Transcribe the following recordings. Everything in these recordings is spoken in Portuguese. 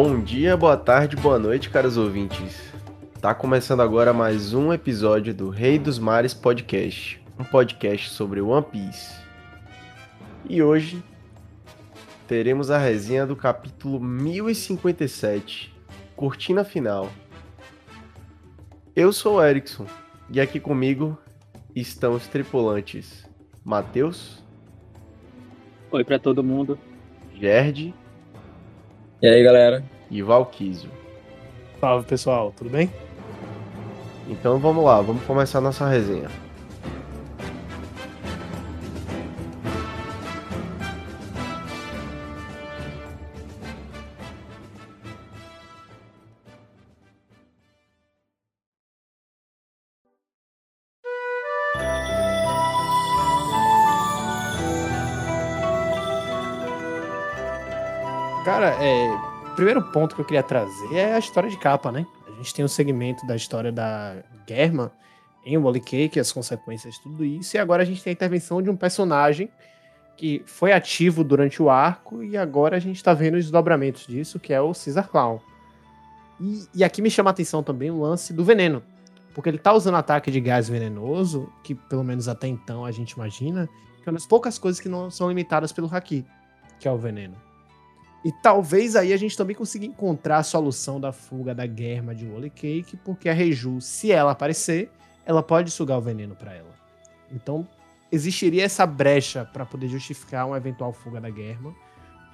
Bom dia, boa tarde, boa noite, caros ouvintes. Tá começando agora mais um episódio do Rei dos Mares Podcast, um podcast sobre One Piece. E hoje teremos a resenha do capítulo 1057, Cortina Final. Eu sou o Erickson e aqui comigo estão os tripulantes Matheus. Oi para todo mundo. Gerd. E aí, galera? E Valquísio. Salve, pessoal, tudo bem? Então vamos lá, vamos começar nossa resenha. Primeiro ponto que eu queria trazer é a história de capa, né? A gente tem um segmento da história da Germa em Wally Cake, as consequências de tudo isso, e agora a gente tem a intervenção de um personagem que foi ativo durante o arco e agora a gente tá vendo os desdobramentos disso, que é o Caesar Clown. E, e aqui me chama a atenção também o lance do veneno, porque ele tá usando ataque de gás venenoso, que pelo menos até então a gente imagina, que é uma das poucas coisas que não são limitadas pelo Haki, que é o veneno. E talvez aí a gente também consiga encontrar a solução da fuga da Germa de Wally Cake, porque a Reju, se ela aparecer, ela pode sugar o veneno para ela. Então, existiria essa brecha para poder justificar uma eventual fuga da Germa,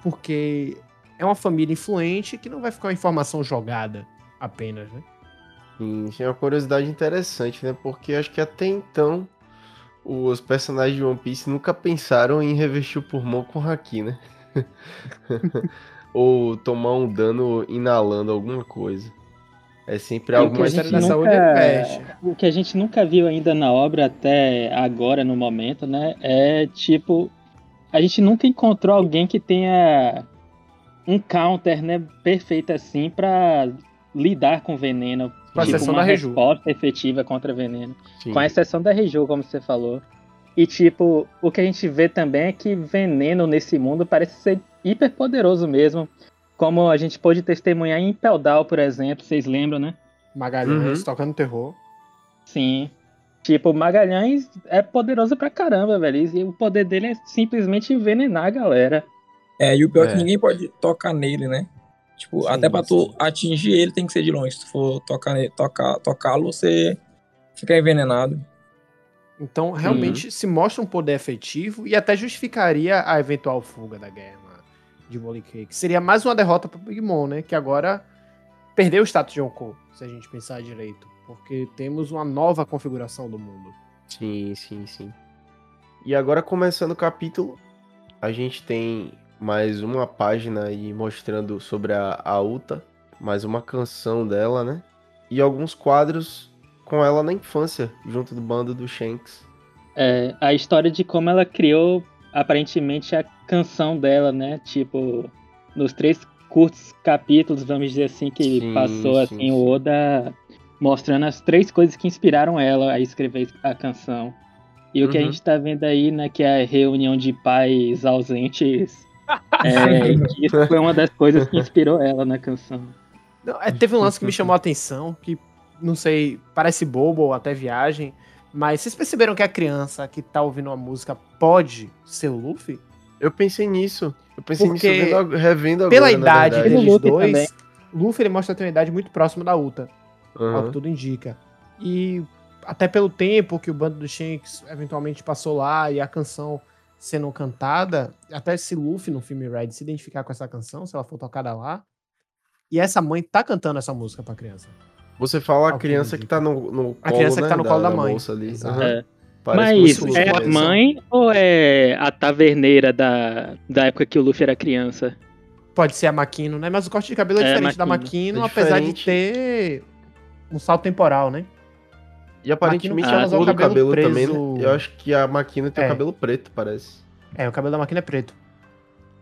porque é uma família influente que não vai ficar uma informação jogada apenas, né? Sim, isso é uma curiosidade interessante, né? Porque acho que até então os personagens de One Piece nunca pensaram em revestir o pulmão com haki, né? Ou tomar um dano inalando alguma coisa. É sempre algo mais da saúde é O que a gente nunca viu ainda na obra até agora, no momento, né? É tipo. A gente nunca encontrou alguém que tenha um counter, né? Perfeito assim para lidar com veneno. Com tipo, exceção uma da Reju. resposta efetiva contra veneno. Sim. Com a exceção da Reju, como você falou. E, tipo, o que a gente vê também é que veneno nesse mundo parece ser hiper poderoso mesmo. Como a gente pôde testemunhar em Peldal, por exemplo, vocês lembram, né? Magalhães uhum. tocando terror. Sim. Tipo, Magalhães é poderoso pra caramba, velho. E o poder dele é simplesmente envenenar a galera. É, e o pior é, é que ninguém pode tocar nele, né? Tipo, sim, até pra tu sim. atingir ele tem que ser de longe. Se tu for tocar, tocar, tocá-lo, você fica envenenado. Então, realmente, uhum. se mostra um poder efetivo e até justificaria a eventual fuga da guerra de Molly Cake. Seria mais uma derrota para Big Mom, né? Que agora perdeu o status de Yonkou, se a gente pensar direito. Porque temos uma nova configuração do mundo. Sim, sim, sim. E agora, começando o capítulo, a gente tem mais uma página aí mostrando sobre a, a Uta, mais uma canção dela, né? E alguns quadros com ela na infância, junto do bando do Shanks. É, a história de como ela criou aparentemente a canção dela, né? Tipo, nos três curtos capítulos, vamos dizer assim, que sim, passou assim sim. o Oda mostrando as três coisas que inspiraram ela a escrever a canção. E o que a uhum. gente tá vendo aí, né, que é a reunião de pais ausentes, é, isso foi uma das coisas que inspirou ela na canção. Não, é, teve um lance que me chamou a atenção, que não sei, parece bobo ou até viagem, mas vocês perceberam que a criança que tá ouvindo uma música pode ser o Luffy? Eu pensei nisso. Eu pensei Porque nisso vendo, revendo agora. Pela idade deles Luffy dois, também. Luffy ele mostra ter uma idade muito próxima da Uta. Uhum. Ao que tudo indica. E até pelo tempo que o bando do Shanks eventualmente passou lá e a canção sendo cantada, até se Luffy no filme Red se identificar com essa canção, se ela for tocada lá. E essa mãe tá cantando essa música pra criança. Você fala a criança que tá no, no colo, A criança né, que tá no colo da, da mãe. ali. Uhum. É. Mas é a mãe ou é a taverneira da, da época que o Luffy era criança? Pode ser a Makino, né? Mas o corte de cabelo é, é diferente da Makino, é apesar de ter um salto temporal, né? E aparentemente ela usa o cabelo, cabelo preso... também, né? Eu acho que a Makino tem é. o cabelo preto, parece. É, o cabelo da Makino é preto.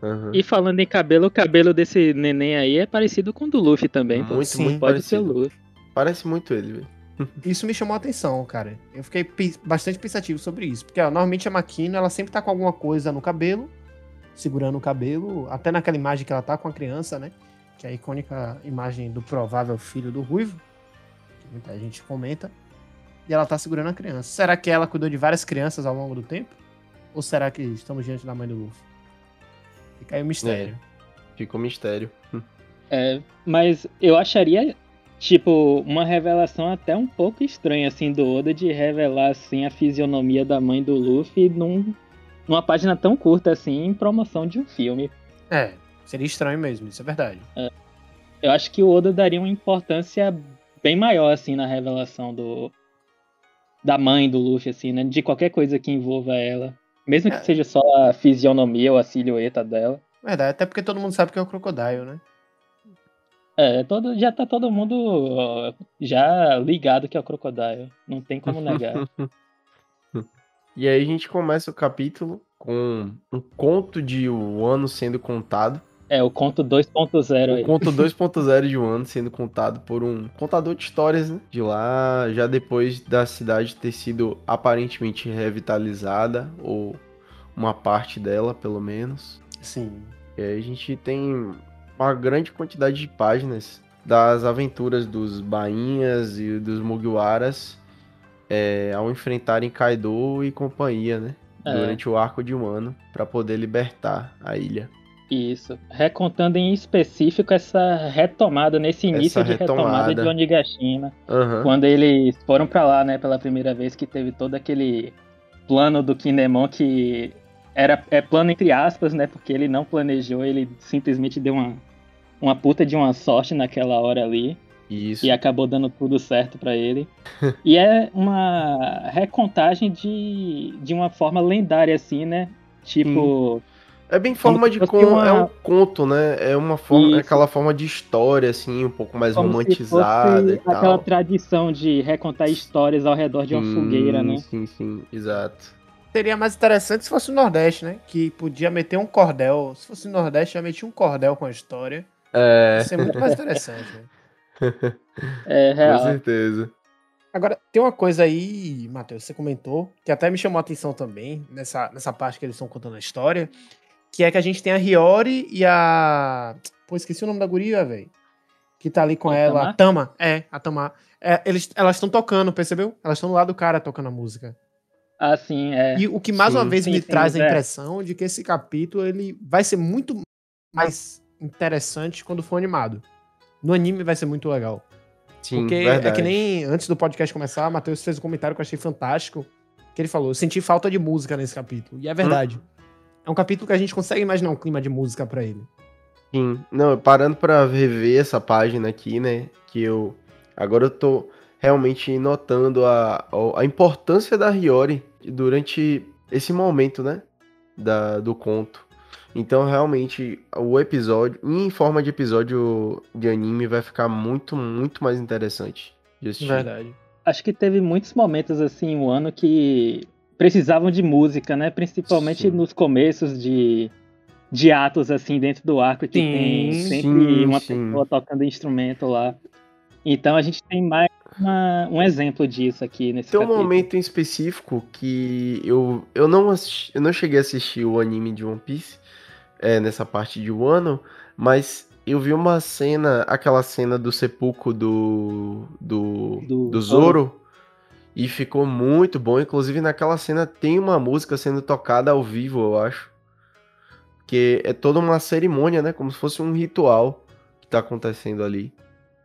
Uhum. E falando em cabelo, o cabelo desse neném aí é parecido com o do Luffy também. Muito, Sim, muito pode parecido. ser o Luffy. Parece muito ele, velho. Isso me chamou a atenção, cara. Eu fiquei bastante pensativo sobre isso. Porque ó, normalmente a Makino, ela sempre tá com alguma coisa no cabelo, segurando o cabelo, até naquela imagem que ela tá com a criança, né? que é a icônica imagem do provável filho do Ruivo, que muita gente comenta, e ela tá segurando a criança. Será que ela cuidou de várias crianças ao longo do tempo? Ou será que estamos diante da mãe do Luffy? Fica aí o mistério. É, fica o mistério. É, mas eu acharia, tipo, uma revelação até um pouco estranha, assim, do Oda de revelar, assim, a fisionomia da mãe do Luffy num, numa página tão curta, assim, em promoção de um filme. É, seria estranho mesmo, isso é verdade. É, eu acho que o Oda daria uma importância bem maior, assim, na revelação do da mãe do Luffy, assim, né? De qualquer coisa que envolva ela. Mesmo que é. seja só a fisionomia ou a silhueta dela. Verdade, até porque todo mundo sabe que é o Crocodile, né? É, todo, já tá todo mundo já ligado que é o Crocodile. Não tem como negar. e aí a gente começa o capítulo com um conto de um ano sendo contado. É, o conto 2.0 aí. O conto 2.0 de um ano sendo contado por um contador de histórias, né? De lá, já depois da cidade ter sido aparentemente revitalizada, ou uma parte dela, pelo menos. Sim. E aí a gente tem uma grande quantidade de páginas das aventuras dos Bainhas e dos Mugiwaras é, ao enfrentarem Kaido e companhia, né? É. Durante o arco de um ano, para poder libertar a ilha. Isso. Recontando em específico essa retomada, nesse início essa de retomada. retomada de Onigashima. Uhum. Quando eles foram para lá, né, pela primeira vez, que teve todo aquele plano do Kinemon que era é plano entre aspas, né? Porque ele não planejou, ele simplesmente deu uma, uma puta de uma sorte naquela hora ali. Isso. E acabou dando tudo certo para ele. e é uma recontagem de, de uma forma lendária, assim, né? Tipo. Hum. É bem forma de uma... é um conto, né? É uma forma, é aquela forma de história assim, um pouco mais Como romantizada e tal. Aquela tradição de recontar histórias ao redor de uma sim, fogueira, né? Sim, sim, exato. Seria mais interessante se fosse o Nordeste, né? Que podia meter um cordel. Se fosse o Nordeste, já metia um cordel com a história. É. Ia ser muito mais interessante. Né? É, real. Com certeza. Agora, tem uma coisa aí, Matheus, você comentou, que até me chamou a atenção também, nessa, nessa parte que eles estão contando a história, que é que a gente tem a Hiyori e a. Pô, esqueci o nome da guria, velho. Que tá ali com a ela. Tama? Tama, é, a Tama. É, eles, elas estão tocando, percebeu? Elas estão do lado do cara tocando a música. Ah, sim, é. E o que mais sim, uma vez sim, me sim, traz a é. impressão é. de que esse capítulo ele vai ser muito mais interessante quando for animado. No anime vai ser muito legal. Sim, Porque verdade. é que nem antes do podcast começar, o Matheus fez um comentário que eu achei fantástico. Que ele falou: eu senti falta de música nesse capítulo. E é verdade. Hum. É um capítulo que a gente consegue imaginar um clima de música para ele. Sim. Não, parando para rever essa página aqui, né? Que eu. Agora eu tô realmente notando a, a importância da Hiyori durante esse momento, né? Da, do conto. Então, realmente, o episódio, em forma de episódio de anime, vai ficar muito, muito mais interessante de assistir. Verdade. Acho que teve muitos momentos, assim, o ano que precisavam de música, né? Principalmente sim. nos começos de, de atos, assim, dentro do arco, que sim, tem sempre sim, uma pessoa tocando instrumento lá. Então a gente tem mais uma, um exemplo disso aqui nesse Tem um capítulo. momento em específico que eu, eu, não assisti, eu não cheguei a assistir o anime de One Piece é, nessa parte de Wano, mas eu vi uma cena, aquela cena do sepulcro do, do, do, do Zoro, e ficou muito bom. Inclusive naquela cena tem uma música sendo tocada ao vivo, eu acho. Que é toda uma cerimônia, né? Como se fosse um ritual que tá acontecendo ali.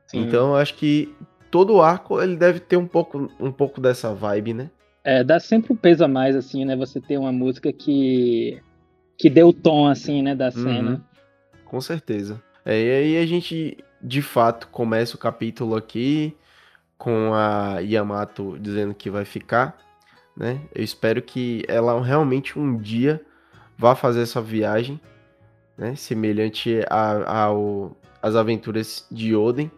Sim. Então eu acho que todo o arco ele deve ter um pouco, um pouco dessa vibe, né? É, dá sempre um peso a mais, assim, né? Você ter uma música que, que dê o tom, assim, né, da uhum. cena. Uhum. Com certeza. É, e aí a gente, de fato, começa o capítulo aqui com a Yamato dizendo que vai ficar, né? Eu espero que ela realmente um dia vá fazer essa viagem, né? Semelhante às aventuras de Oden,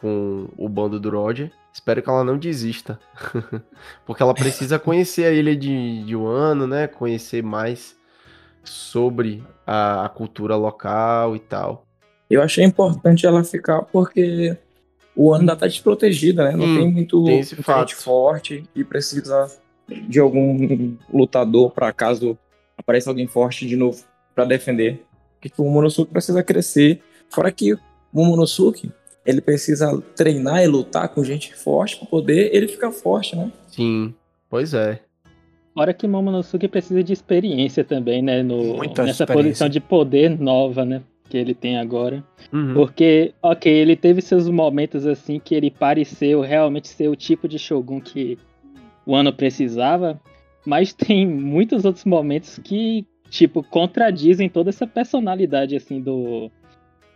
com o bando do Roger. Espero que ela não desista. Porque ela precisa conhecer a ilha de, de Wano, né? Conhecer mais sobre a, a, cultura local e tal. Eu achei importante ela ficar porque o Wano ainda tá desprotegida, né? Não hum, tem muito tem esse fato. forte e precisa de algum lutador para caso apareça alguém forte de novo para defender. Porque o Monosuke precisa crescer. Fora que Momonosuke, ele precisa treinar e lutar com gente forte para poder ele ficar forte, né? Sim, pois é. Fora que Momonosuke precisa de experiência também, né? No, nessa posição de poder nova, né? Que ele tem agora. Uhum. Porque, ok, ele teve seus momentos assim que ele pareceu realmente ser o tipo de Shogun que o ano precisava, mas tem muitos outros momentos que, tipo, contradizem toda essa personalidade, assim, do.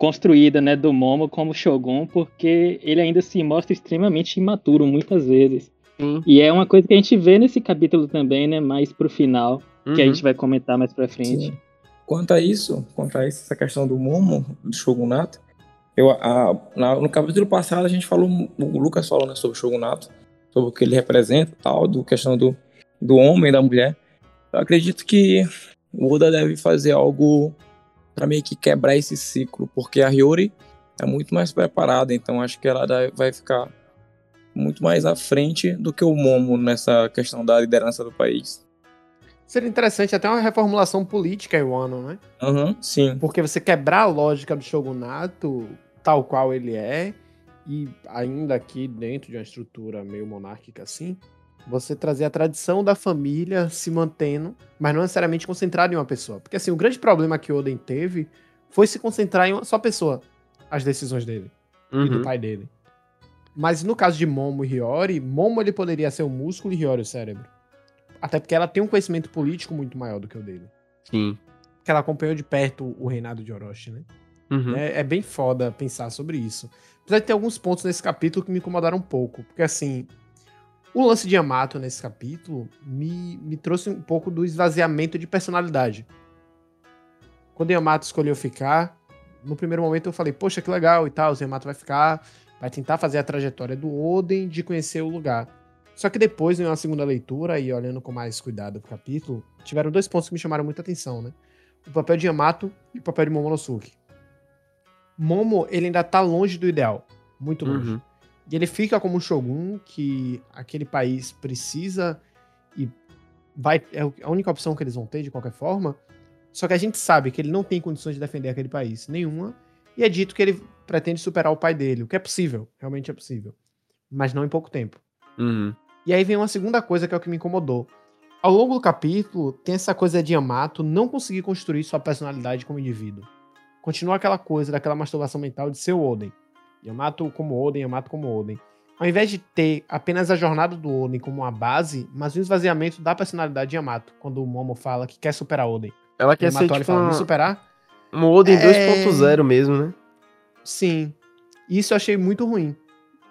Construída, né, do Momo como Shogun, porque ele ainda se mostra extremamente imaturo muitas vezes. Sim. E é uma coisa que a gente vê nesse capítulo também, né? Mais pro final, uhum. que a uhum. gente vai comentar mais pra frente. Sim. Quanto a isso, quanto a essa questão do Momo, do Shogunato, eu, a, na, no capítulo passado a gente falou, o Lucas falou né, sobre o Shogunato, sobre o que ele representa tal, do questão do, do homem e da mulher. Eu acredito que o Oda deve fazer algo para meio que quebrar esse ciclo, porque a Hiyori é muito mais preparada, então acho que ela vai ficar muito mais à frente do que o Momo nessa questão da liderança do país. Seria interessante até uma reformulação política em Wano, né? Uhum, sim. Porque você quebrar a lógica do shogunato tal qual ele é, e ainda aqui dentro de uma estrutura meio monárquica assim, você trazer a tradição da família se mantendo, mas não necessariamente concentrado em uma pessoa. Porque assim, o grande problema que Oden teve foi se concentrar em uma só pessoa, as decisões dele uhum. e do uhum. pai dele. Mas no caso de Momo e Hiyori, Momo ele poderia ser o músculo e Hiyori o cérebro. Até porque ela tem um conhecimento político muito maior do que o dele. Sim. Porque ela acompanhou de perto o reinado de Orochi, né? Uhum. É, é, bem foda pensar sobre isso. Apesar de ter alguns pontos nesse capítulo que me incomodaram um pouco. Porque assim, o lance de Yamato nesse capítulo me, me trouxe um pouco do esvaziamento de personalidade. Quando Yamato escolheu ficar, no primeiro momento eu falei, poxa, que legal e tal, o Yamato vai ficar vai tentar fazer a trajetória do Oden de conhecer o lugar. Só que depois, em uma segunda leitura, e olhando com mais cuidado pro capítulo, tiveram dois pontos que me chamaram muita atenção, né? O papel de Yamato e o papel de Momonosuke. Momo, ele ainda tá longe do ideal. Muito longe. Uhum. E ele fica como um shogun que aquele país precisa e vai é a única opção que eles vão ter de qualquer forma. Só que a gente sabe que ele não tem condições de defender aquele país nenhuma. E é dito que ele pretende superar o pai dele, o que é possível, realmente é possível. Mas não em pouco tempo. Uhum. E aí vem uma segunda coisa que é o que me incomodou. Ao longo do capítulo, tem essa coisa de Yamato não conseguir construir sua personalidade como indivíduo. Continua aquela coisa daquela masturbação mental de ser o Oden. Yamato como Oden, Yamato como Oden. Ao invés de ter apenas a jornada do Oden como uma base, mas um esvaziamento da personalidade de Yamato, quando o Momo fala que quer superar Oden. Ela quer Yamato ser tipo fala, uma... superar? Um Oden é... 2.0 mesmo, né? Sim. Isso eu achei muito ruim.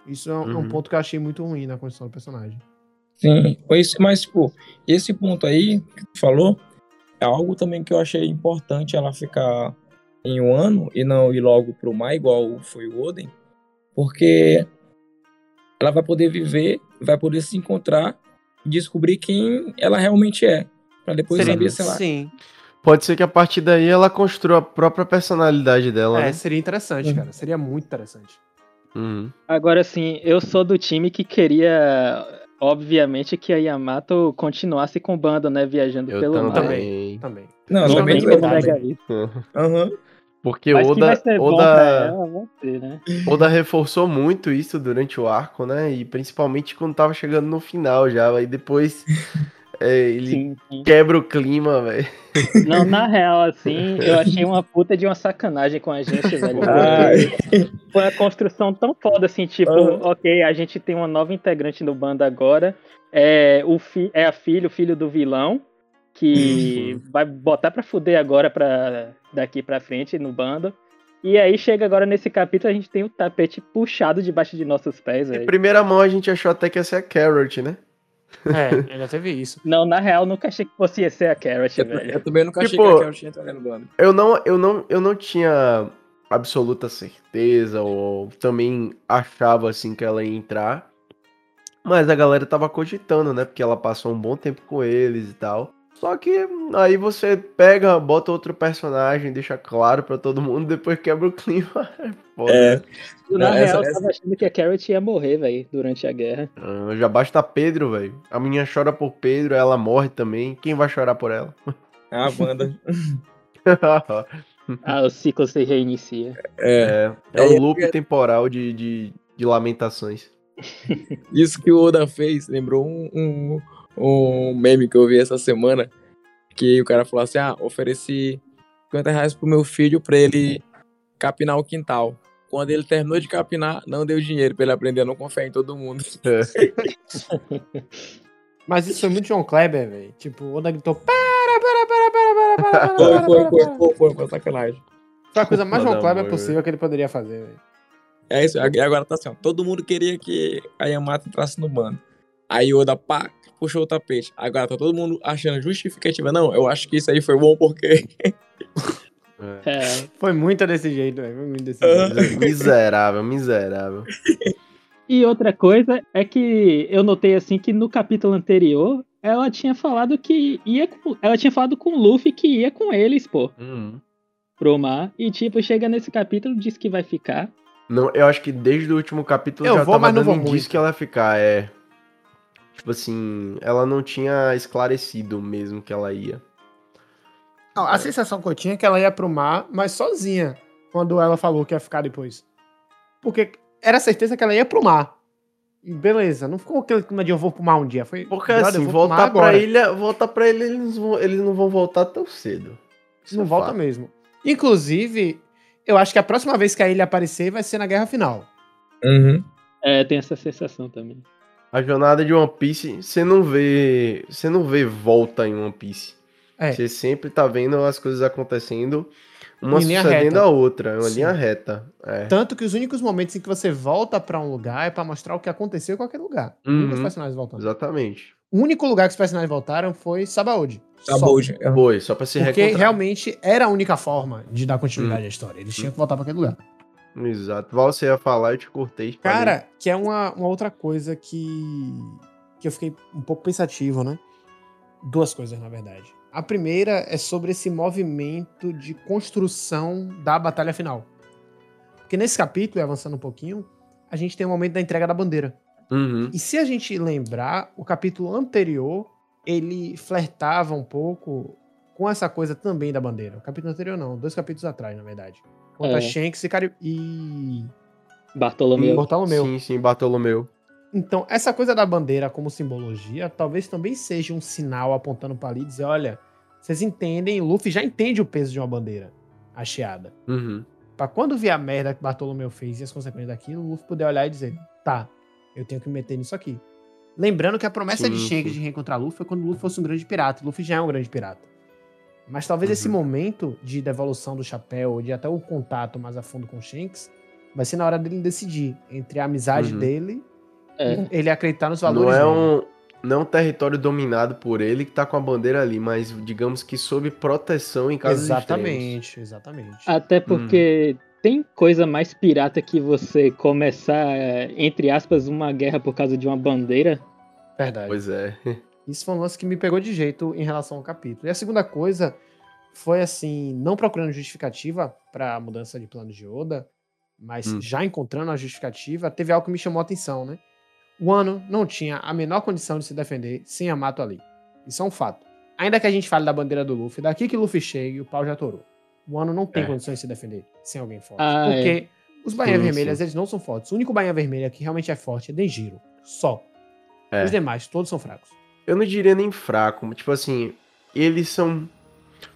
Isso é um, uhum. ponto que eu achei muito ruim na construção do personagem. Sim, mas, tipo, esse ponto aí que tu falou é algo também que eu achei importante ela ficar em um ano e não ir logo pro mar, igual foi o Oden, porque ela vai poder viver, vai poder se encontrar e descobrir quem ela realmente é. para depois Seria, saber, sei lá. Sim. Pode ser que a partir daí ela construa a própria personalidade dela. É, né? seria interessante, uhum. cara. Seria muito interessante. Uhum. Agora, assim, eu sou do time que queria, obviamente, que a Yamato continuasse com o bando, né? Viajando eu pelo mar. Também. também. Não, não também também. Uhum. Porque Mas Oda, Oda, ela, ter, né? Oda reforçou muito isso durante o arco, né? E principalmente quando tava chegando no final já. Aí depois é, ele sim, sim. quebra o clima, velho. Não, na real, assim, eu achei uma puta de uma sacanagem com a gente, velho. Foi uma construção tão foda, assim, tipo, uhum. ok, a gente tem uma nova integrante no bando agora. É, o fi é a filha, o filho do vilão, que uhum. vai botar pra fuder agora pra, daqui pra frente no bando. E aí chega agora nesse capítulo, a gente tem o tapete puxado debaixo de nossos pés. Em primeira mão a gente achou até que ia ser a Carrot, né? É, ainda teve isso. Não, na real, nunca achei que fosse ser a Carrot, eu, velho. Eu também nunca tipo, achei que a Carrot entraria no bando. Eu não, eu, não, eu não tinha absoluta certeza, ou também achava, assim, que ela ia entrar. Mas a galera tava cogitando, né? Porque ela passou um bom tempo com eles e tal. Só que aí você pega, bota outro personagem, deixa claro para todo mundo, depois quebra o clima. Foda. É. Na essa, real, essa... eu tava achando que a Carrot ia morrer, velho, durante a guerra. Ah, já basta Pedro, velho. A menina chora por Pedro, ela morre também. Quem vai chorar por ela? É a Wanda. Ah, o ciclo se reinicia. É, é, é um loop temporal de, de, de lamentações. Isso que o Oda fez lembrou um, um, um meme que eu vi essa semana. Que o cara falou assim: ah, ofereci 50 reais pro meu filho pra ele capinar o quintal. Quando ele terminou de capinar, não deu dinheiro pra ele aprender a não confiar em todo mundo. É. Mas isso foi muito João Kleber, velho. Tipo, o Oda gritou: para, para, para, para, para, para, para. Foi, foi, foi, foi, foi, sacanagem. Foi a coisa mais João Kleber possível que ele poderia fazer, velho. É isso, e agora tá assim, ó, todo mundo queria que a Yamato entrasse no bando. Aí Oda, pá, puxou o tapete. Agora tá todo mundo achando justificativa. Não, eu acho que isso aí foi bom porque... É. Foi muito desse jeito, velho. Foi muito desse jeito. miserável, miserável. E outra coisa é que eu notei assim que no capítulo anterior ela tinha falado que ia com, ela tinha falado com o Luffy que ia com eles, pô. Uhum. Pro mar. E tipo, chega nesse capítulo, diz que vai ficar. Não, eu acho que desde o último capítulo eu já vou, tava mas não dando indício que ela ia ficar, é. Tipo assim, ela não tinha esclarecido mesmo que ela ia. Não, a sensação que eu tinha é que ela ia pro mar, mas sozinha, quando ela falou que ia ficar depois. Porque era certeza que ela ia pro mar. E beleza, não ficou aquele clima de eu vou pro mar um dia. Foi, Porque assim, voltar pra ilha, voltar pra ilha, eles, vão, eles não vão voltar tão cedo. Isso não é volta fato. mesmo. Inclusive, eu acho que a próxima vez que a ilha aparecer vai ser na guerra final. Uhum. É, tem essa sensação também. A jornada de One Piece, você não vê. Você não vê volta em One Piece. É. Você sempre tá vendo as coisas acontecendo, uma sucedendo a outra, é uma Sim. linha reta. É. Tanto que os únicos momentos em que você volta para um lugar é para mostrar o que aconteceu com aquele lugar. Uhum. Nunca os personagens voltando. Exatamente. O único lugar que os personagens voltaram foi Sabaody. Sabaody. Só. Foi, só pra se Porque realmente era a única forma de dar continuidade hum. à história. Eles tinham que voltar para aquele lugar. Exato. Você ia falar, eu te cortei. Cara, que é uma, uma outra coisa que, que eu fiquei um pouco pensativo, né? Duas coisas, na verdade. A primeira é sobre esse movimento de construção da batalha final. Porque nesse capítulo, avançando um pouquinho, a gente tem o momento da entrega da bandeira. Uhum. E se a gente lembrar, o capítulo anterior, ele flertava um pouco com essa coisa também da bandeira. O capítulo anterior não, dois capítulos atrás, na verdade. Contra é. Shanks e, Cari e... Bartolomeu. E Bartolomeu. Sim, sim, Bartolomeu. Então, essa coisa da bandeira como simbologia, talvez também seja um sinal apontando para ali e dizer, olha, vocês entendem, o Luffy já entende o peso de uma bandeira hasteada. Uhum. Pra quando ver a merda que Bartolomeu fez e as consequências daquilo, o Luffy poder olhar e dizer, tá, eu tenho que me meter nisso aqui. Lembrando que a promessa sim, de Shanks de reencontrar Luffy foi quando Luffy fosse um grande pirata. Luffy já é um grande pirata. Mas talvez uhum. esse momento de devolução do chapéu, de até o contato mais a fundo com Shanks, vai ser na hora dele decidir entre a amizade uhum. dele é. e ele acreditar nos valores não é um Não é um território dominado por ele que tá com a bandeira ali, mas digamos que sob proteção em casos Exatamente, exatamente. Até porque uhum tem coisa mais pirata que você começar, entre aspas, uma guerra por causa de uma bandeira? Verdade. Pois é. Isso foi um lance que me pegou de jeito em relação ao capítulo. E a segunda coisa foi assim, não procurando justificativa para a mudança de plano de Oda, mas hum. já encontrando a justificativa, teve algo que me chamou a atenção, né? O Ano não tinha a menor condição de se defender sem Yamato ali. Isso é um fato. Ainda que a gente fale da bandeira do Luffy, daqui que Luffy chegue, o pau já torou. O Ano não tem é. condições de se defender sem alguém forte. Ah, porque é. os Bainhas Vermelhas, eles não são fortes. O único Bainha Vermelha que realmente é forte é Denjiro. Só. É. Os demais, todos são fracos. Eu não diria nem fraco. Tipo assim, eles são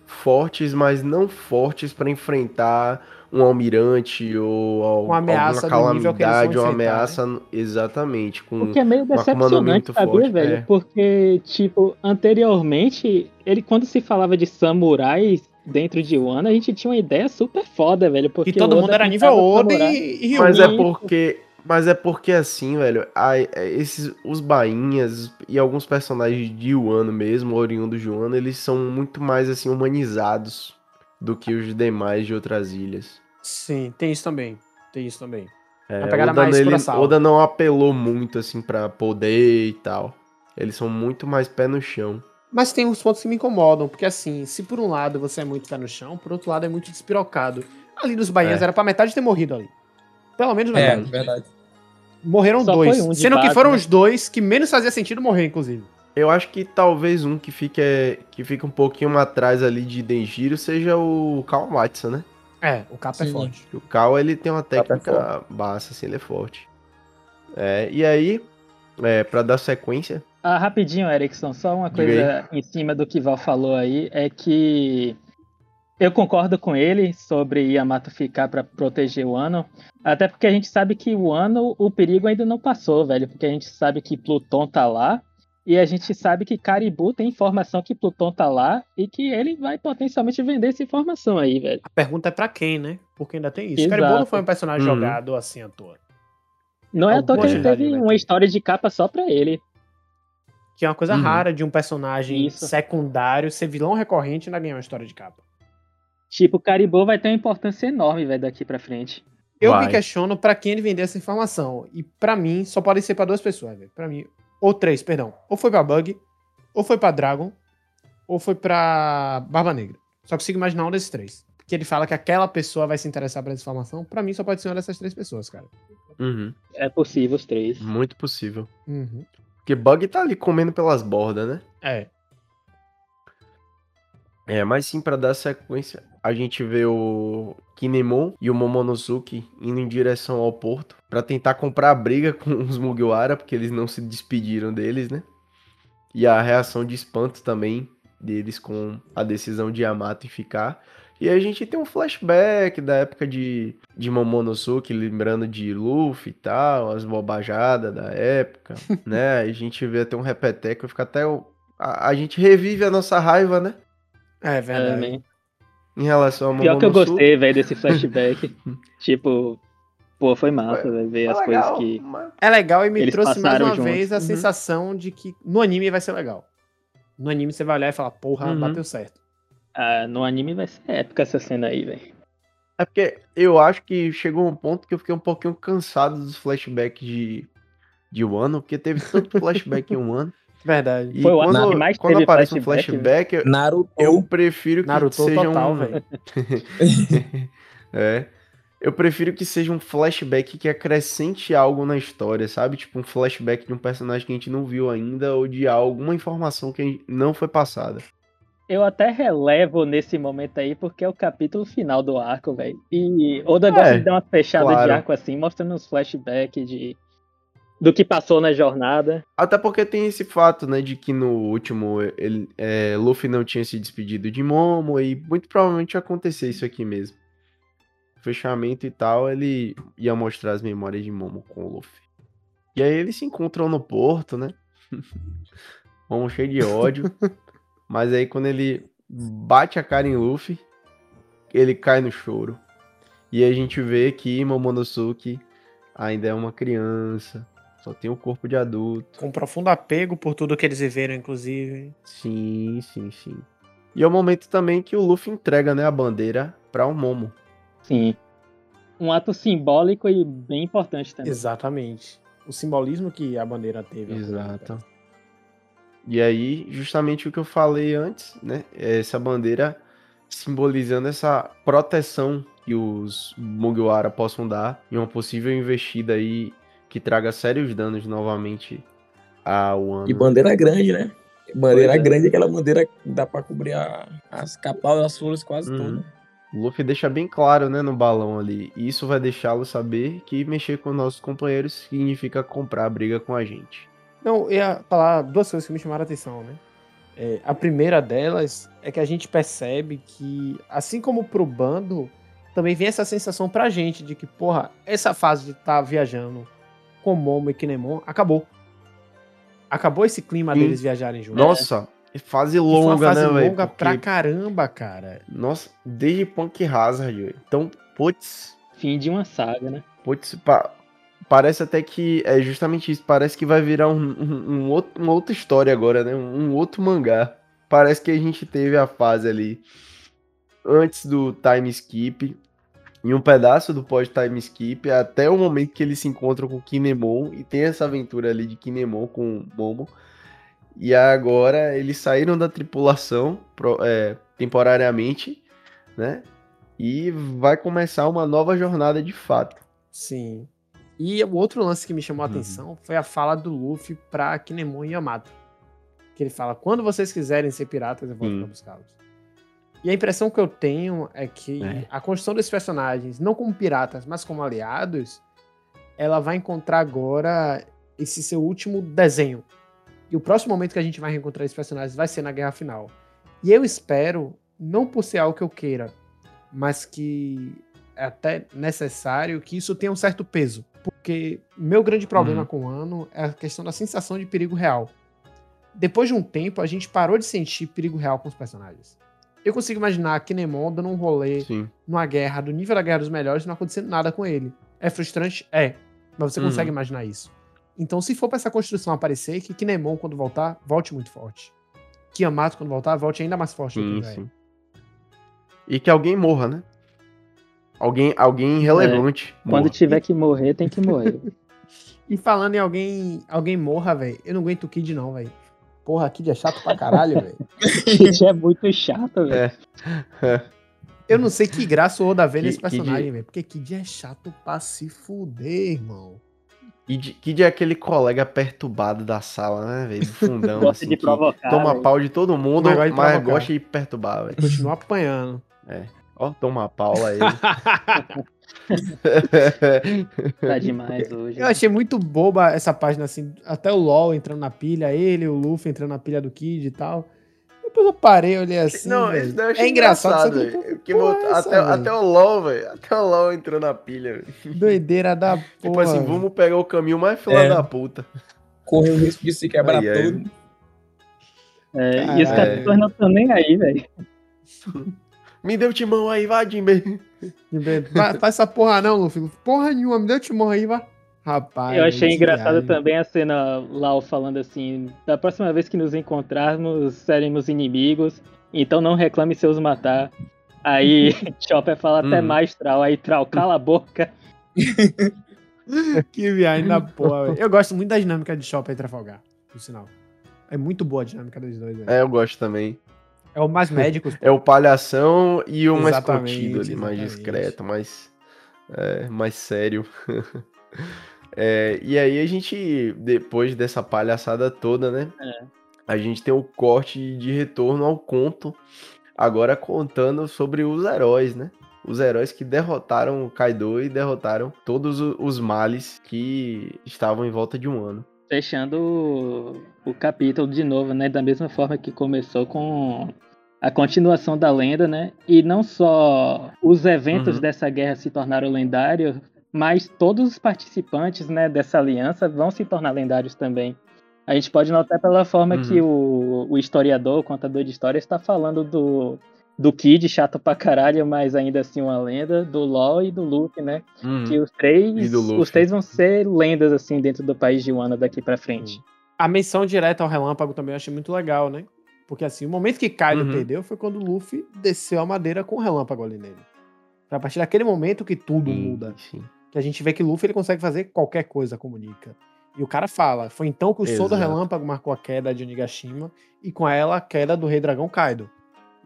fortes, mas não fortes para enfrentar um almirante ou uma ameaça alguma calamidade, uma ameaça né? exatamente com o que é meio decepcionante, sabia, forte. velho? É. Porque tipo, anteriormente, ele quando se falava de samurais, dentro de Wano, a gente tinha uma ideia super foda, velho. Porque e todo mundo era nível Oda e, e Mas é porque. Mas é porque assim, velho, a, é, esses, os bainhas e alguns personagens de Wano mesmo, oriundos de Wano, eles são muito mais assim humanizados do que os demais de outras ilhas. Sim, tem isso também. Tem isso também. É, Oda, mais nele, Oda não apelou muito assim para poder e tal. Eles são muito mais pé no chão. Mas tem uns pontos que me incomodam, porque assim, se por um lado você é muito pé no chão, por outro lado é muito despirocado. Ali nos Bahias é. era pra metade ter morrido ali. Pelo menos metade. É, verdade. Morreram Só dois. Um sendo que foram né? os dois que menos fazia sentido morrer, inclusive. Eu acho que talvez um que fique, que fica um pouquinho atrás ali de Denjiro seja o Kawamatsu, né? É, o Kappa é forte. O Cal, ele tem uma é técnica forte. baixa, assim, ele é forte. É, e aí, é, pra dar sequência, Ah, rapidinho, Erickson, só uma coisa em cima do que Val falou aí é que eu concordo com ele sobre Yamato ficar pra proteger o Ano, até porque a gente sabe que o Ano, o perigo ainda não passou, velho, porque a gente sabe que Pluton tá lá e a gente sabe que Caribou tem informação que Pluton tá lá e que ele vai potencialmente vender essa informação aí, velho. A pergunta é pra quem, né? Porque ainda tem isso. Exato. Caribou não foi um personagem Uhum. jogado assim à toa. Não é à toa que ele teve vai uma história de capa só pra ele. Que é uma coisa Uhum. rara de um personagem Isso. secundário ser vilão recorrente e ainda ganhar uma história de capa. Tipo, Caribou vai ter uma importância enorme, velho, daqui pra frente. Eu Vai. me questiono pra quem ele vender essa informação. E pra mim, só pode ser pra duas pessoas, velho. Pra mim, ou três, perdão. Ou foi pra Bug, ou foi pra Dragon, ou foi pra Barba Negra. Só consigo imaginar um desses três. Porque ele fala que aquela pessoa vai se interessar por essa informação. Pra mim, só pode ser uma dessas três pessoas, cara. uhum, É possível os três. muito possível. Uhum. Porque Bug tá ali comendo pelas bordas, né? É. É, mas sim, pra dar sequência, a gente vê o Kinemon e o Momonosuke indo em direção ao porto pra tentar comprar a briga com os Mugiwara, porque eles não se despediram deles, né? E a reação de espanto também deles com a decisão de Yamato em ficar. E a gente tem um flashback da época de, de Momonosuke, lembrando de Luffy e tal, as bobajadas da época, né? A gente vê até um repeteco, fica até... o- A, a gente revive a nossa raiva, né? É verdade. Em relação ao Pior que eu Momonosuke. gostei, velho, desse flashback. tipo, pô, foi massa, velho, ver as É coisas legal, que. mas- É legal e me Eles trouxe mais uma juntos. vez a Uhum. sensação de que no anime vai ser legal. No anime você vai olhar e falar, porra, Uhum. bateu certo. Ah, no anime vai ser épica essa cena aí, velho. É porque eu acho que chegou um ponto que eu fiquei um pouquinho cansado dos flashbacks de, de Wano, porque teve tanto flashback em um ano. Verdade. E Foi o quando, que mais quando aparece um flashback, flashback, eu- Naruto. eu prefiro que Naruto seja total, um... é. Eu prefiro que seja um flashback que acrescente algo na história, sabe? Tipo um flashback de um personagem que a gente não viu ainda ou de alguma informação que não foi passada. Eu até relevo nesse momento aí, porque é o capítulo final do arco, velho. E Oda gosta É, de dar uma fechada claro. de arco assim, mostrando uns flashbacks de. Do que passou na jornada. Até porque tem esse fato, né, de que no último ele, é, Luffy não tinha se despedido de Momo e muito provavelmente ia acontecer isso aqui mesmo. Fechamento e tal, ele ia mostrar as memórias de Momo com o Luffy. E aí eles se encontram no porto, né? Momo cheio de ódio. mas aí quando ele bate a cara em Luffy, ele cai no choro. E a gente vê que Momonosuke ainda é uma criança, só tem o corpo de adulto. Com profundo apego por tudo que eles viveram, inclusive. Sim, sim, sim. E é o momento também que o Luffy entrega, né, a bandeira para o Momo. Sim. Um ato simbólico e bem importante também. Exatamente. O simbolismo que a bandeira teve. Exato. E aí, justamente o que eu falei antes, né? é Essa bandeira simbolizando essa proteção que os Mugiwara possam dar em uma possível investida aí que traga sérios danos novamente ao ano. E bandeira grande, né? Bandeira Pois é. grande, aquela bandeira que dá pra cobrir a- as capas das flores quase Uhum. todas. O Luffy deixa bem claro, né, no balão ali. E isso vai deixá-lo saber que mexer com nossos companheiros significa comprar a briga com a gente. Não, eu ia falar duas coisas que me chamaram a atenção, né? É, a primeira delas é que a gente percebe que, assim como pro bando, também vem essa sensação pra gente de que, porra, essa fase de estar viajando com Momo e Kinemon acabou. Acabou esse clima Sim. deles viajarem juntos. Nossa, é fase E longa, fase né, velho? longa pra Porque- caramba, cara. Nossa, desde Punk Hazard, velho. Então, putz, Fim de uma saga, né? putz, pa- parece até que é justamente isso. Parece que vai virar um, um- um outro- uma outra história agora, né? Um outro mangá. Parece que a gente teve a fase ali antes do time skip e um pedaço do pós-time skip até o momento que eles se encontram com Kinemon e tem essa aventura ali de Kinemon com Momo. E agora eles saíram da tripulação é, temporariamente, né? E vai começar uma nova jornada de fato. Sim. E o outro lance que me chamou a Uhum. atenção foi a fala do Luffy pra Kinemon e Yamato. Que ele fala: quando vocês quiserem ser piratas, eu vou para buscá-los. E a impressão que eu tenho é que é. a construção desses personagens, não como piratas, mas como aliados, ela vai encontrar agora esse seu último desenho. E o próximo momento que a gente vai reencontrar esses personagens vai ser na guerra final. E eu espero, não por ser algo que eu queira, mas que é até necessário que isso tenha um certo peso. Porque meu grande problema uhum. com o ano é a questão da sensação de perigo real. Depois de um tempo, a gente parou de sentir perigo real com os personagens. Eu consigo imaginar Kinemon dando um rolê Sim. numa guerra do nível da Guerra dos Melhores e não acontecendo nada com ele. É frustrante? É. Mas você uhum. consegue imaginar isso. Então, se for pra essa construção aparecer, que Kinemon, quando voltar, volte muito forte. Que Yamato, quando voltar, volte ainda mais forte sim, do que sim. E que alguém morra, né? Alguém, alguém relevante. É, quando tiver que morrer, tem que morrer. e falando em alguém, alguém morra, velho. Eu não aguento o Kid, não, velho. Porra, Kid é chato pra caralho, velho. Kid é muito chato, velho. É. Eu não sei que graça o Oda vê nesse personagem, velho. Porque Kid é chato pra se fuder, irmão. Kid, Kid é aquele colega perturbado da sala, né, velho? Fundão. gosta assim, de provocar. Toma véio. pau de todo mundo, mas, mas gosta de perturbar, velho. Continua apanhando. É. Ó, toma pau aí. tá demais hoje. Eu achei muito boba essa página, assim. Até o LOL entrando na pilha, ele, o Luffy entrando na pilha do Kid e tal. Depois eu parei, olhei assim. Não, isso daí eu achei é engraçado. engraçado que até, até o LOL, velho. Até o LOL entrou na pilha. Doideira da porra. Tipo assim, vamos pegar o caminho mais fila é. da puta. Corre o risco de se quebrar aí, tudo. É, e os caras não estão nem aí, velho. Me deu timão aí, vai, Jimbe. Faz essa porra não, Luffy. Porra nenhuma, me deu timão aí, vai. Rapaz. Eu achei engraçado também a cena Lau falando assim: da próxima vez que nos encontrarmos, seremos inimigos, então não reclame se os matar. Aí Chopper fala até uhum. mais Trau, aí Trau, cala a boca. que viagem da porra, Eu gosto muito da dinâmica de Chopper e Trafalgar, por sinal. É muito boa a dinâmica dos dois. Véio. É, eu gosto também. É o mais médico. é o palhação e o mais contido ali, mais discreto, mais, é, mais sério. é, e aí a gente, depois dessa palhaçada toda, né? É. A gente tem o corte de retorno ao conto, agora contando sobre os heróis, né? Os heróis que derrotaram o Kaido e derrotaram todos os males que estavam em volta de um ano fechando o, capítulo de novo, né? Da mesma forma que começou com a continuação da lenda, né? E não só os eventos uhum. dessa guerra se tornaram lendários, mas todos os participantes, né, dessa aliança vão se tornar lendários também. A gente pode notar pela forma uhum. que o, o historiador, o contador de história, está falando do, do Kid, chato pra caralho, mas ainda assim uma lenda, do LoL e do Luffy, né? Uhum. Que os três, os três vão ser lendas, assim, dentro do país de Wano daqui pra frente. A menção direta ao relâmpago também eu achei muito legal, né? Porque assim, o momento que Kaido uhum. perdeu foi quando o Luffy desceu a madeira com o relâmpago ali nele. Foi a partir daquele momento que tudo sim, muda. Sim. Que a gente vê que o Luffy ele consegue fazer qualquer coisa, comunica. E o cara fala, foi então que o Exato. Sol do Relâmpago marcou a queda de Onigashima e com ela a queda do Rei Dragão Kaido.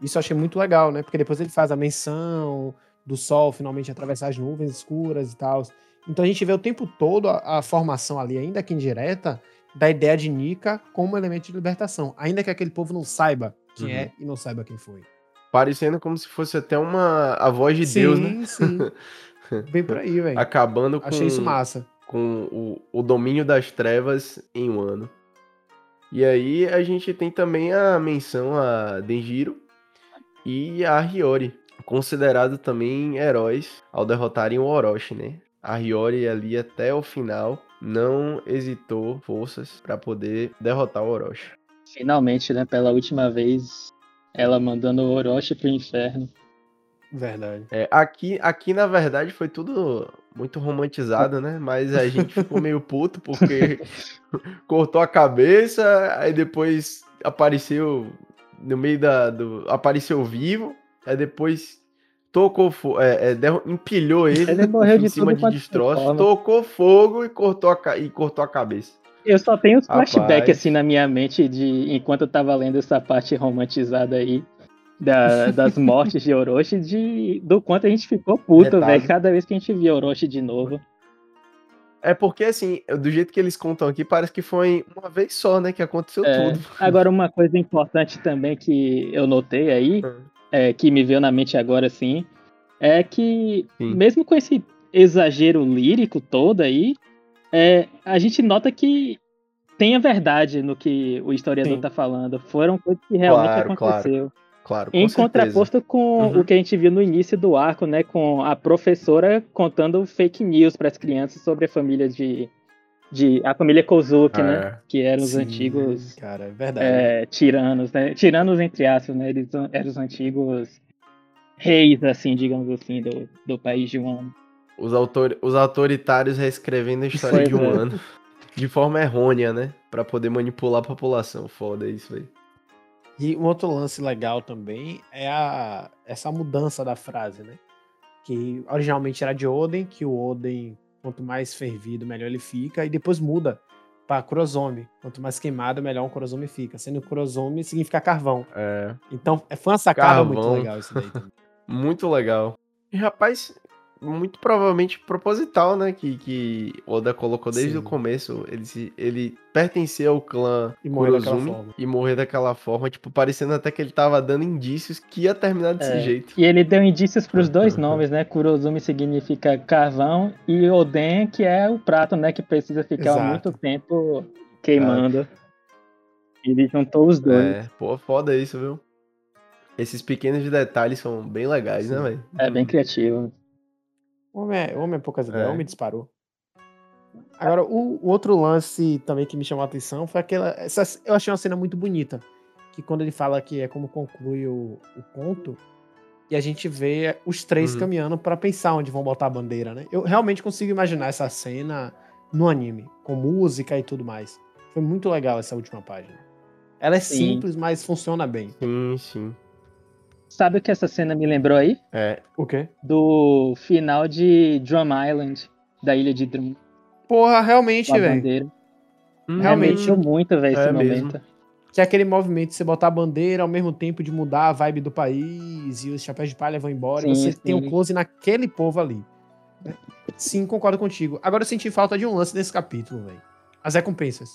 Isso eu achei muito legal, né? Porque depois ele faz a menção do Sol finalmente atravessar as nuvens escuras e tal. Então a gente vê o tempo todo a, a formação ali, ainda que indireta, da ideia de Nika como elemento de libertação, ainda que aquele povo não saiba quem uhum. é e não saiba quem foi. Parecendo como se fosse até uma a voz de sim, Deus, né? Sim, Bem por aí, velho. Acabando com Achei isso massa. Com o, o domínio das trevas em um ano. E aí a gente tem também a menção a Denjiro e a Hiyori, considerado também heróis ao derrotarem o Orochi, né? A Hiyori ali até o final não hesitou forças para poder derrotar o Orochi. Finalmente, né, pela última vez, ela mandando o Orochi pro inferno. Verdade. É, aqui, aqui, na verdade, foi tudo muito romantizado, né? Mas a gente ficou meio puto porque cortou a cabeça, aí depois apareceu no meio da. Do, apareceu vivo, aí depois tocou é, é, empilhou ele, ele morreu de em cima de destroços, tocou fogo e cortou a, e cortou a cabeça. Eu só tenho os flashbacks assim na minha mente de enquanto eu tava lendo essa parte romantizada aí da, das mortes de Orochi, de, do quanto a gente ficou puto, velho, cada vez que a gente via Orochi de novo. É porque, assim, do jeito que eles contam aqui, parece que foi uma vez só, né, que aconteceu É, tudo. Agora, uma coisa importante também que eu notei aí, Hum. é, que me veio na mente agora, assim, é que, Sim. mesmo com esse exagero lírico todo aí, é, a gente nota que tem a verdade no que o historiador Sim. tá falando. Foram coisas que realmente Claro, claro. aconteceu. Claro, com Em certeza. contraposto com Uhum. o que a gente viu no início do arco, né? Com a professora contando fake news para as crianças sobre a família de. De a família Kozuki, né? É. Que eram os Sim, antigos Cara, é verdade. é, tiranos, né? Tiranos entre aspas, né? Eles eram os antigos reis, assim, digamos assim, do, do país de Wano. Os, autor... Os autoritários reescrevendo a história Pois de um é. ano. De forma errônea, né? Pra poder manipular a população. Foda isso aí. E um outro lance legal também é a, essa mudança da frase, né? Que originalmente era de Oden, que o Oden, quanto mais fervido, melhor ele fica, e depois muda para Kurozome. Quanto mais queimado, melhor um Kurozome fica. Sendo Kurozome significa carvão. É. Então, é- foi uma sacada muito Carvão. legal isso daí. Muito legal. E, rapaz, muito provavelmente proposital, né? Que, que Oda colocou desde Sim. o começo. Ele, se, ele pertencia ao clã E morrer daquela Kurozumi forma. e morrer daquela forma. Tipo, parecendo até que ele tava dando indícios que ia terminar desse É. jeito. E ele deu indícios para os dois nomes, né? Kurozumi significa carvão e Oden, que é o prato, né? Que precisa ficar Exato. muito tempo queimando. Ele juntou os dois. É, pô, foda isso, viu? Esses pequenos detalhes são bem legais, né, Sim. velho? É, bem criativo. O homem é, o homem é poucas ideias, É. o homem disparou. Agora, o, o outro lance também que me chamou a atenção foi aquela. Essa, eu achei uma cena muito bonita. Que quando ele fala que é como conclui o, o conto, e a gente vê os três Uhum. caminhando pra pensar onde vão botar a bandeira, né? Eu realmente consigo imaginar essa cena no anime, com música e tudo mais. Foi muito legal essa última página. Ela é Sim. simples, mas funciona bem. Sim, sim. Sabe o que essa cena me lembrou aí? É, O quê? Do final de Drum Island, da ilha de Drum, Porra, realmente, velho. bandeira. Realmente. Remetiu muito, velho, esse é mesmo. momento. Que é aquele movimento de você botar a bandeira ao mesmo tempo de mudar a vibe do país e os chapéus de palha vão embora. e Sim, você tem um sim. close naquele povo ali. Sim, concordo contigo. Agora eu senti falta de um lance nesse capítulo, velho. As recompensas.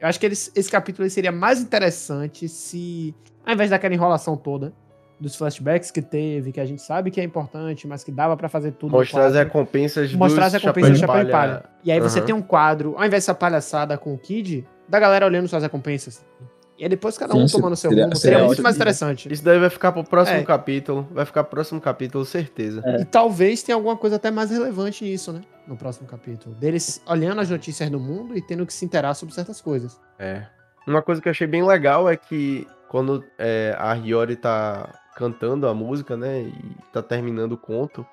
Eu acho que eles- esse capítulo seria mais interessante se, ao invés daquela enrolação toda, dos flashbacks que teve, que a gente sabe que é importante, mas que dava pra fazer tudo. mostrar as recompensas mostrar dos as recompensas do chapéu de palha. E aí você Aham. tem um quadro, ao invés dessa palhaçada com o Kid, da galera olhando suas recompensas. E aí depois cada um Sim, tomando seu seria- rumo. seria Seria muito ótimo. mais interessante. Isso daí vai ficar pro próximo É. capítulo. Vai ficar pro próximo capítulo, certeza. É. E talvez tenha alguma coisa até mais relevante nisso, né? No próximo capítulo. Deles olhando as notícias do mundo e tendo que se interar sobre certas coisas. É. Uma coisa que eu achei bem legal é que quando é, a Hiyori tá cantando a música, né? E tá terminando o conto,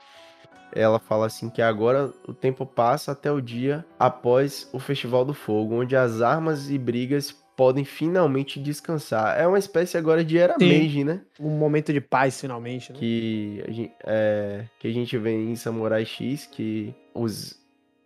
ela fala assim que agora o tempo passa até o dia após o Festival do Fogo, onde as armas e brigas podem finalmente descansar. É uma espécie agora de era Sim. Meiji, né? Um momento de paz, finalmente, né? que a gente, é, que a gente vê em Samurai X, que os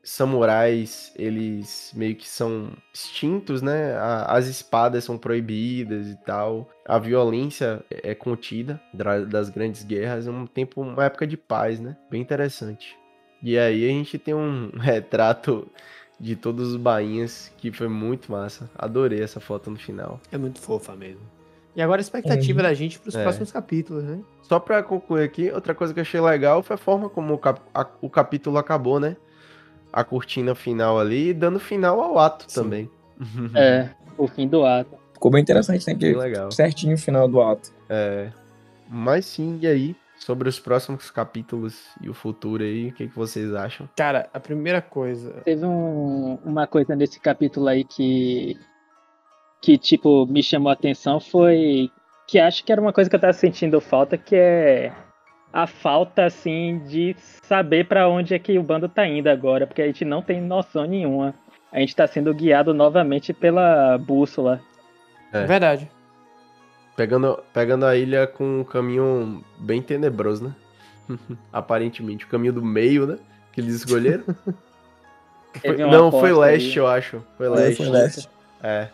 samurais, eles meio que são extintos, né? A- as espadas são proibidas e tal. A violência é contida dra- das grandes guerras. É um tempo, uma época de paz, né? Bem interessante. E aí a gente tem um retrato de todos os bainhas que foi muito massa. Adorei essa foto no final. É muito fofa mesmo. E agora a expectativa da gente pros É. próximos capítulos, né? Só pra concluir aqui, outra coisa que eu achei legal foi a forma como o, cap- a- o capítulo acabou, né? A cortina final ali, dando final ao ato Sim. também. É, o fim do ato. Ficou bem interessante, né? Bem Que legal. certinho o final do ato. É, mas sim, e aí? Sobre os próximos capítulos e o futuro aí, o que, que vocês acham? Cara, a primeira coisa. Teve um- uma coisa nesse capítulo aí que. que, tipo, me chamou a atenção foi. que acho que era uma coisa que eu tava sentindo falta, que é a falta, assim, de saber pra onde é que o bando tá indo agora, porque a gente não tem noção nenhuma. A gente tá sendo guiado novamente pela bússola. É. Verdade. Pegando, pegando a ilha com um caminho bem tenebroso, né? Aparentemente, o caminho do meio, né? Que eles escolheram. Foi- não, foi leste, aí. eu acho. Foi leste. foi leste. É.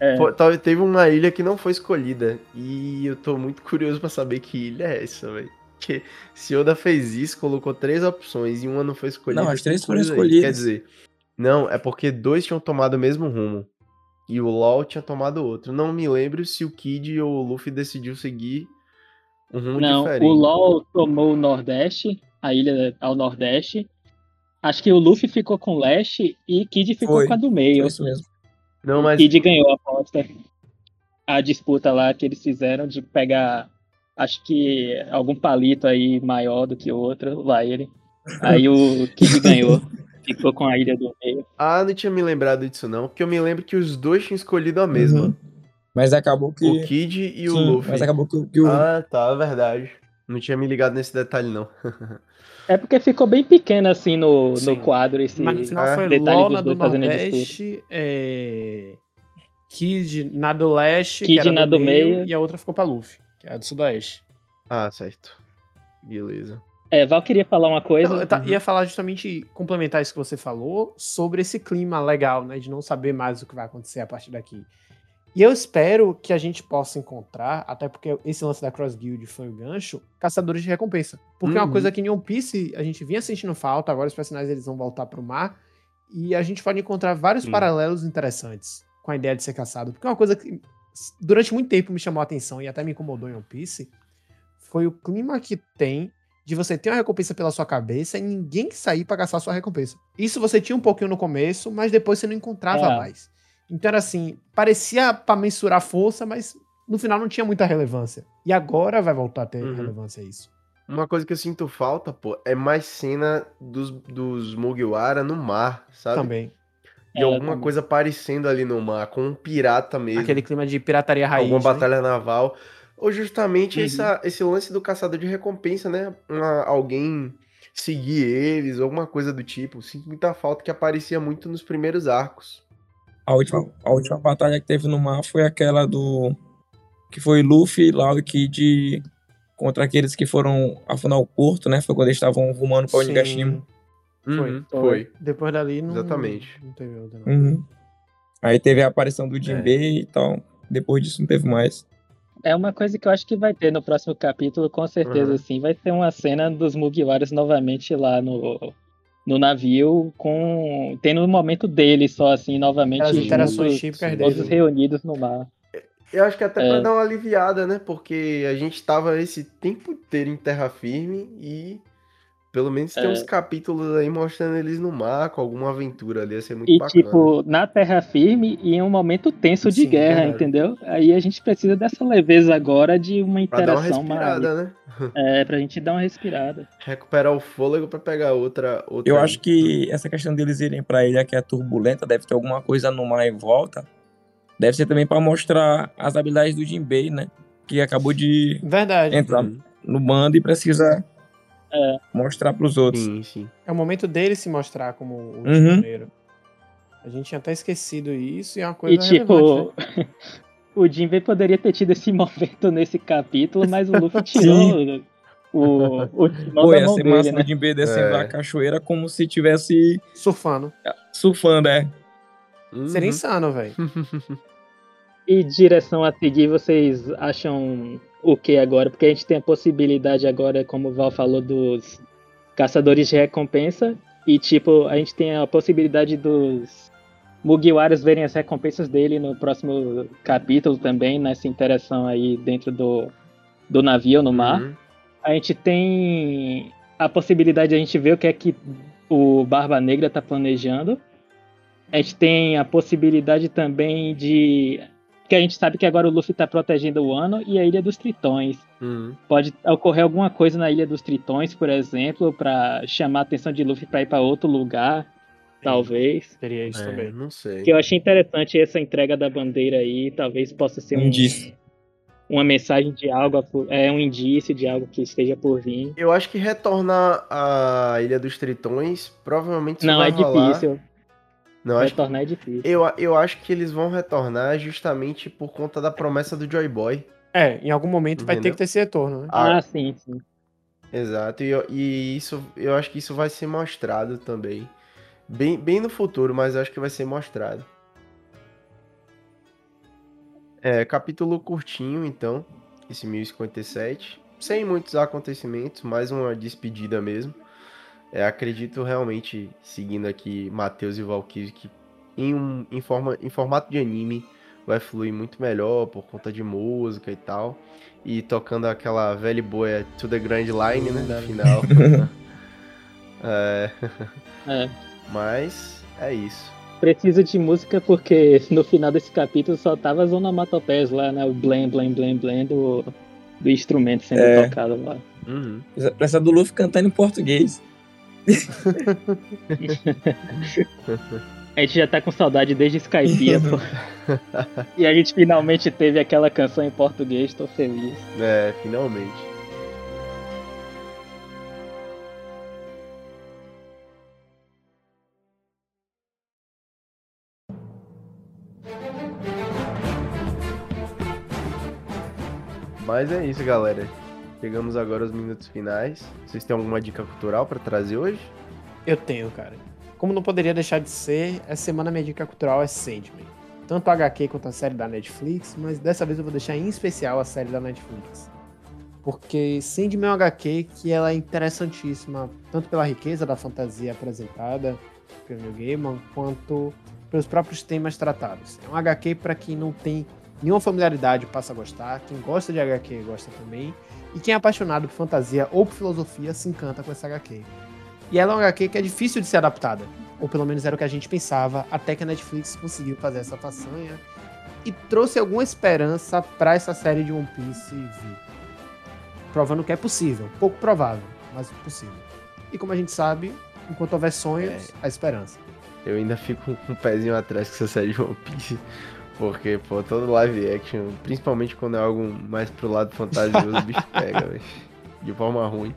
É. Tal- Teve uma ilha que não foi escolhida. E eu tô muito curioso pra saber que ilha é essa, velho. Porque se Oda fez isso, colocou três opções e uma não foi escolhida. Não, as três foram escolhidas. Quer dizer, Não, é porque dois tinham tomado o mesmo rumo. E o LoL tinha tomado outro. Não me lembro se o Kid ou o Luffy decidiu seguir um rumo Não, diferente. o LoL tomou o Nordeste, a ilha ao Nordeste. Acho que o Luffy ficou com o Leste e Kid ficou Foi. com a do Foi meio. isso mesmo. Não, mas Kid ganhou a aposta. A disputa lá que eles fizeram de pegar, acho que algum palito aí maior do que o outro, lá ele. Aí o Kid ganhou. Ficou com a ilha do meio. Ah, não tinha me lembrado disso não, porque eu me lembro que os dois tinham escolhido a mesma. Uhum. Mas acabou que. O Kid e o Sim, Luffy. Mas acabou que, que o. Ah, tá, é verdade. Não tinha me ligado nesse detalhe não. É porque ficou bem pequeno assim no, Sim. no quadro esse. Mas final é, foi detalhe LOL dos na do dois fazendo a Nordeste, é... Kid na do Leste, Kid que era na do do meio, meio. e a outra ficou pra Luffy, que é a do Sudoeste. ah, certo. Beleza. É, Val queria falar uma coisa. Eu, eu ta- ia falar justamente, complementar isso que você falou, sobre esse clima legal, né? De não saber mais o que vai acontecer a partir daqui. E eu espero que a gente possa encontrar, até porque esse lance da Cross Guild foi o gancho, caçadores de recompensa. Porque é uma Uhum. coisa que em One Piece a gente vinha sentindo falta, agora os personagens eles vão voltar pro mar, e a gente pode encontrar vários Sim. paralelos interessantes com a ideia de ser caçado. Porque é uma coisa que durante muito tempo me chamou a atenção e até me incomodou em One Piece, foi o clima que tem de você ter uma recompensa pela sua cabeça e ninguém sair pra caçar a sua recompensa. Isso você tinha um pouquinho no começo, mas depois você não encontrava É. mais. Então era assim, parecia pra mensurar força, mas no final não tinha muita relevância. E agora vai voltar a ter Uhum. relevância isso. Uma coisa que eu sinto falta, pô, é mais cena dos, dos Mugiwara no mar, sabe? Também. De É, alguma também. coisa parecendo ali no mar, com um pirata mesmo. Aquele clima de pirataria raiz. alguma né? batalha naval. Ou justamente Uhum. essa, esse lance do caçador de recompensa, né? Uma- alguém seguir eles, alguma coisa do tipo. Sinto muita falta que aparecia muito nos primeiros arcos. A última, a última batalha que teve no mar foi aquela do. Que foi Luffy, Lau e Kid contra aqueles que foram afundar o porto, né? Foi quando eles estavam rumando pra Sim. Onigashima. Foi. Uhum, foi. Depois dali não. Exatamente. Não teve outra, não. Uhum. Aí teve a aparição do Jinbei e tal. Depois disso não teve mais. É uma coisa que eu acho que vai ter no próximo capítulo, com certeza, Uhum. sim. Vai ter uma cena dos Mugiwaras novamente lá no, no navio, com tendo um momento deles só, assim, novamente. As interações típicas Todos deles. reunidos no mar. Eu acho que até É. pra dar uma aliviada, né? Porque a gente tava esse tempo inteiro em terra firme e pelo menos tem É. uns capítulos aí mostrando eles no mar, com alguma aventura ali, ia ser muito E, bacana. tipo, na terra firme e em um momento tenso de Sim, guerra, verdade. entendeu? Aí a gente precisa dessa leveza agora de uma pra dar uma interação mais. respirada, né? É, pra gente dar uma respirada. Recuperar o fôlego pra pegar outra. outra Eu acho que essa questão deles irem pra ilha que é turbulenta, deve ter alguma coisa no mar em volta. Deve ser também pra mostrar as habilidades do Jinbei, né? Que acabou de Verdade. entrar Uhum. no bando e precisa É. mostrar pros outros. Sim, sim. É o momento dele se mostrar como o Uhum. primeiro. A gente tinha até esquecido isso e é uma coisa E tipo, né? o Jinbei poderia ter tido esse momento nesse capítulo, mas o Luffy tirou o, o Pô, da ia ser massa né? o Jinbei descendo É. a cachoeira como se tivesse Surfando. surfando, é. Seria Uhum. insano, velho. E direção a seguir, vocês acham o que agora? Porque a gente tem a possibilidade agora, como o Val falou, dos caçadores de recompensa. E, tipo, a gente tem a possibilidade dos Mugiwaras verem as recompensas dele no próximo capítulo também, nessa interação aí dentro do, do navio no mar. Uhum. A gente tem a possibilidade de a gente ver o que é que o Barba Negra tá planejando. A gente tem a possibilidade também de. Que a gente sabe que agora o Luffy tá protegendo o Ano e a Ilha dos Tritões. Uhum. Pode ocorrer alguma coisa na Ilha dos Tritões, por exemplo, pra chamar a atenção de Luffy pra ir pra outro lugar, talvez. Seria isso É, também. não sei. Que eu achei interessante essa entrega da bandeira aí, talvez possa ser Um um, indício. uma mensagem de algo, é um indício de algo que esteja por vir. Eu acho que retornar à Ilha dos Tritões provavelmente Não, é rolar. difícil. Não, acho que Retornar é difícil. Eu, eu acho que eles vão retornar justamente por conta da promessa do Joy Boy. É, em algum momento vai ter Entendeu? que ter esse retorno, né? Ah, Ah, sim, sim. Exato, e, eu- e isso eu acho que isso vai ser mostrado também. Bem, bem no futuro, mas eu acho que vai ser mostrado. É, capítulo curtinho, então, esse 1057. Sem muitos acontecimentos, mais uma despedida mesmo. É, acredito realmente, seguindo aqui Matheus e Valkyrie, que em, um, em, forma, em formato de anime vai fluir muito melhor por conta de música e tal. E tocando aquela velha boia To The Grand Line, né? No final. é. é. Mas é isso. Precisa de música porque no final desse capítulo só tava as onomatopeias lá, né? O blém, blém, blém, blém do, do instrumento sendo é. tocado lá. Uhum. Precisa do Luffy cantando em português. a gente já tá com saudade desde Skype, pô. e a gente finalmente teve aquela canção em português, tô feliz. É, finalmente. Mas é isso, galera. Chegamos agora aos minutos finais. Vocês têm alguma dica cultural para trazer hoje? Eu tenho, cara. Como não poderia deixar de ser, essa semana minha dica cultural é Sandman. Tanto a HQ quanto a série da Netflix, mas dessa vez eu vou deixar em especial a série da Netflix. Porque Sandman é uma HQ que ela é interessantíssima, tanto pela riqueza da fantasia apresentada pelo Neil Gaiman, quanto pelos próprios temas tratados. É um HQ para quem não tem nenhuma familiaridade passa a gostar, quem gosta de HQ gosta também, e quem é apaixonado por fantasia ou por filosofia se encanta com essa HQ. E ela é uma HQ que é difícil de ser adaptada, ou pelo menos era o que a gente pensava, até que a Netflix conseguiu fazer essa façanha e trouxe alguma esperança para essa série de One Piece vir. Provando que é possível, pouco provável, mas possível. E como a gente sabe, enquanto houver sonhos, é. há esperança. Eu ainda fico com um pezinho atrás com essa série de One Piece, porque, pô, todo live action, principalmente quando é algo mais pro lado fantasioso, o bicho pega, véio, de forma ruim.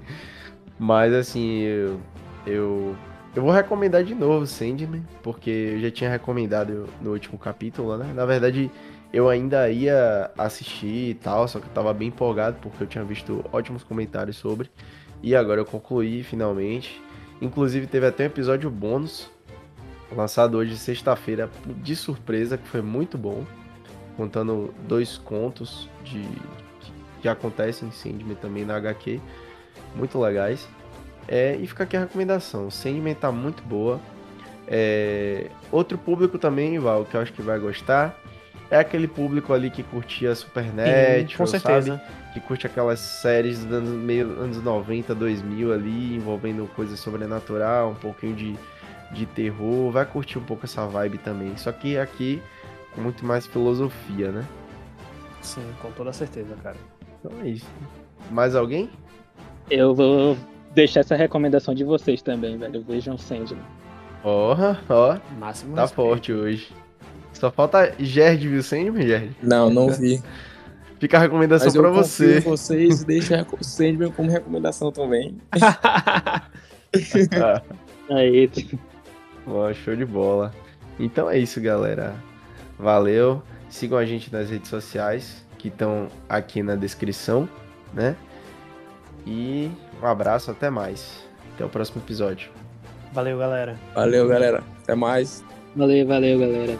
Mas, assim, eu, eu, eu vou recomendar de novo Sandman, porque eu já tinha recomendado no último capítulo, né? Na verdade, eu ainda ia assistir e tal, só que eu tava bem empolgado, porque eu tinha visto ótimos comentários sobre. E agora eu concluí, finalmente. Inclusive, teve até um episódio bônus lançado hoje sexta-feira de surpresa, que foi muito bom, contando dois contos de que, acontecem em Sandman também na HQ, muito legais. É, e fica aqui a recomendação, Sandman tá muito boa. É, outro público também, Val, que eu acho que vai gostar, é aquele público ali que curtia Supernet, com certeza. Sabe? Que curte aquelas séries dos anos, meio, anos 90, 2000 ali, envolvendo coisas sobrenatural, um pouquinho de de terror, vai curtir um pouco essa vibe também. Só que aqui com muito mais filosofia, né? Sim, com toda certeza, cara. Então é isso. Mais alguém? Eu vou deixar essa recomendação de vocês também, velho. Vejam Sandman. Ó, ó. Máximo Tá respeito. forte hoje. Só falta Gerd, viu Sandman, Gerd? Não, não vi. Fica a recomendação Mas pra você. vocês deixa o Sandman como recomendação também. Aí. Ó, show de bola. Então é isso, galera. Valeu. Sigam a gente nas redes sociais que estão aqui na descrição, né? E um abraço, até mais. Até o próximo episódio. Valeu, galera. Valeu, galera. Até mais. Valeu, valeu, galera.